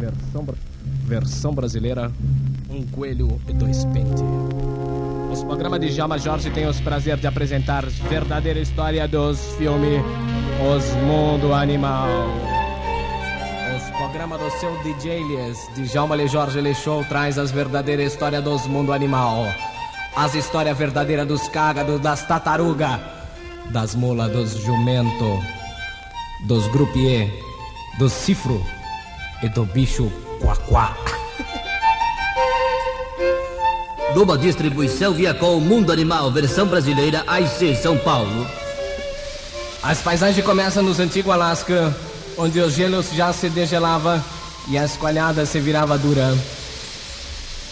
Versão, versão brasileira, um coelho e dois pentes. Os programas de Jama Jorge têm o prazer de apresentar verdadeira história dos filmes Os Mundo Animal. Os programas do seu DJ de Djalma Le Jorge Le Show, traz as verdadeiras histórias dos mundo animal. As histórias verdadeiras dos cágados, das tartarugas, das mulas, dos jumento, dos grupier, dos cifro e do bicho quaquá. Numa distribuição via com Mundo Animal, versão brasileira, AIC São Paulo. As paisagens começam nos antigos Alasca, onde os gelos já se degelava e a esqualhada se virava dura.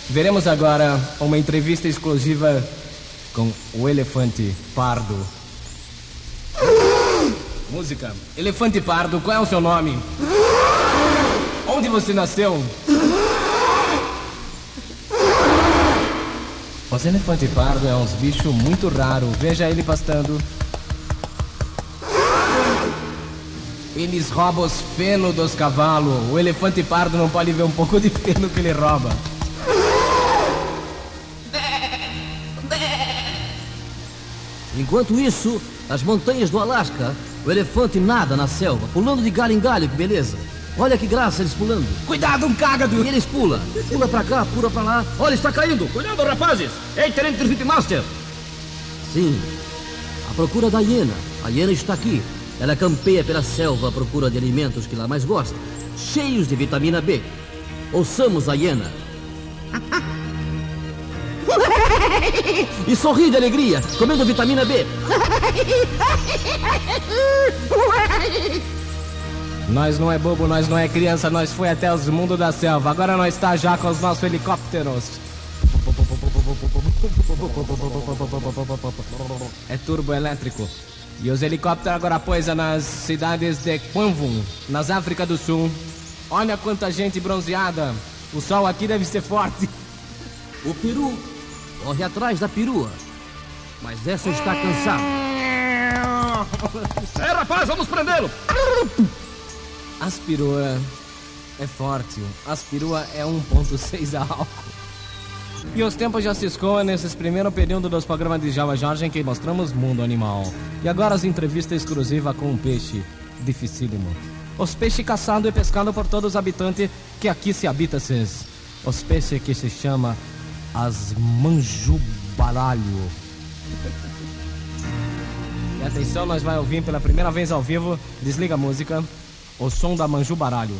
Veremos agora uma entrevista exclusiva com o elefante pardo. Música. Elefante pardo, qual é o seu nome? Onde você nasceu? Os elefante pardo é uns bicho muito raro. Veja ele pastando. Eles roubam os feno dos cavalos. O elefante pardo não pode ver um pouco de feno que ele rouba. Enquanto isso, nas montanhas do Alasca, o elefante nada na selva, pulando de galho em galho, que beleza. Olha que graça eles pulando. Cuidado, um cágado! E eles pulam. Pula pra cá, pula pra lá. Olha, está caindo. Cuidado, rapazes. Ei, Tenente Ritmaster. Sim, à procura da hiena. A hiena está aqui. Ela campeia pela selva à procura de alimentos que lá mais gosta, cheios de vitamina B. Ouçamos a hiena. E sorri de alegria, comendo vitamina B. Nós não é bobo, nós não é criança, nós foi até os mundos da selva. Agora nós está já com os nossos helicópteros. É turbo elétrico. E os helicópteros agora pousam nas cidades de Kwanvum, nas África do Sul. Olha quanta gente bronzeada. O sol aqui deve ser forte. O peru corre atrás da perua. Mas essa está cansada. É, rapaz, vamos prendê-lo! As perua é forte. As perua é 1.6 álcool. E os tempos já se escoam nesses primeiro período dos programas de Java Jorge em que mostramos mundo animal. E agora as entrevistas exclusivas com o peixe dificílimo. Os peixes caçados e pescados por todos os habitantes que aqui se habita. Os peixes que se chama as manjubaralho. E atenção, nós vai ouvir pela primeira vez ao vivo, desliga a música, o som da manjubaralho.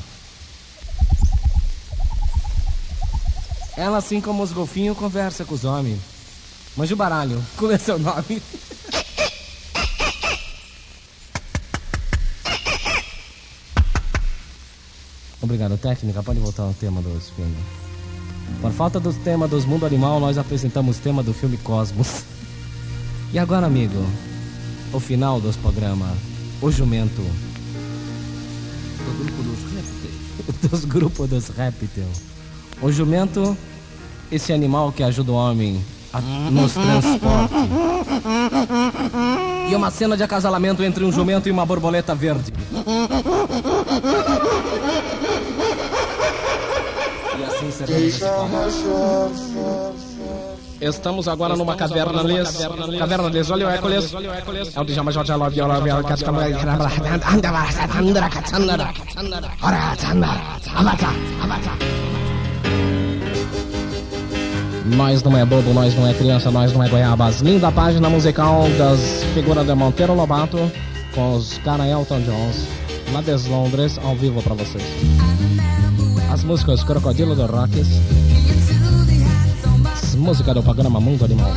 Ela, assim como os golfinhos, conversa com os homens. Manjubaralho, qual é seu nome? Obrigado, técnica. Pode voltar ao tema dos filmes. Por falta do tema dos mundo animal, nós apresentamos o tema do filme Cosmos. E agora, amigo, o final dos programas. O jumento. Do grupo dos répteis. dos grupos dos répteis. O jumento, esse animal que ajuda o homem a, nos transporte. E uma cena de acasalamento entre um jumento e uma borboleta verde. E assim será. Estamos agora numa caverna les. Caverna les, olha o Hércules. É o Djalma Jorge Love, viola, viola, cascama, Nós não é bobo, nós não é criança, nós não é goiabas. Linda página musical das figuras de Monteiro Lobato com os cara Elton Jones, lá de Londres, ao vivo pra vocês. As músicas Crocodilo do Rockies, as músicas do programa Mundo Animal.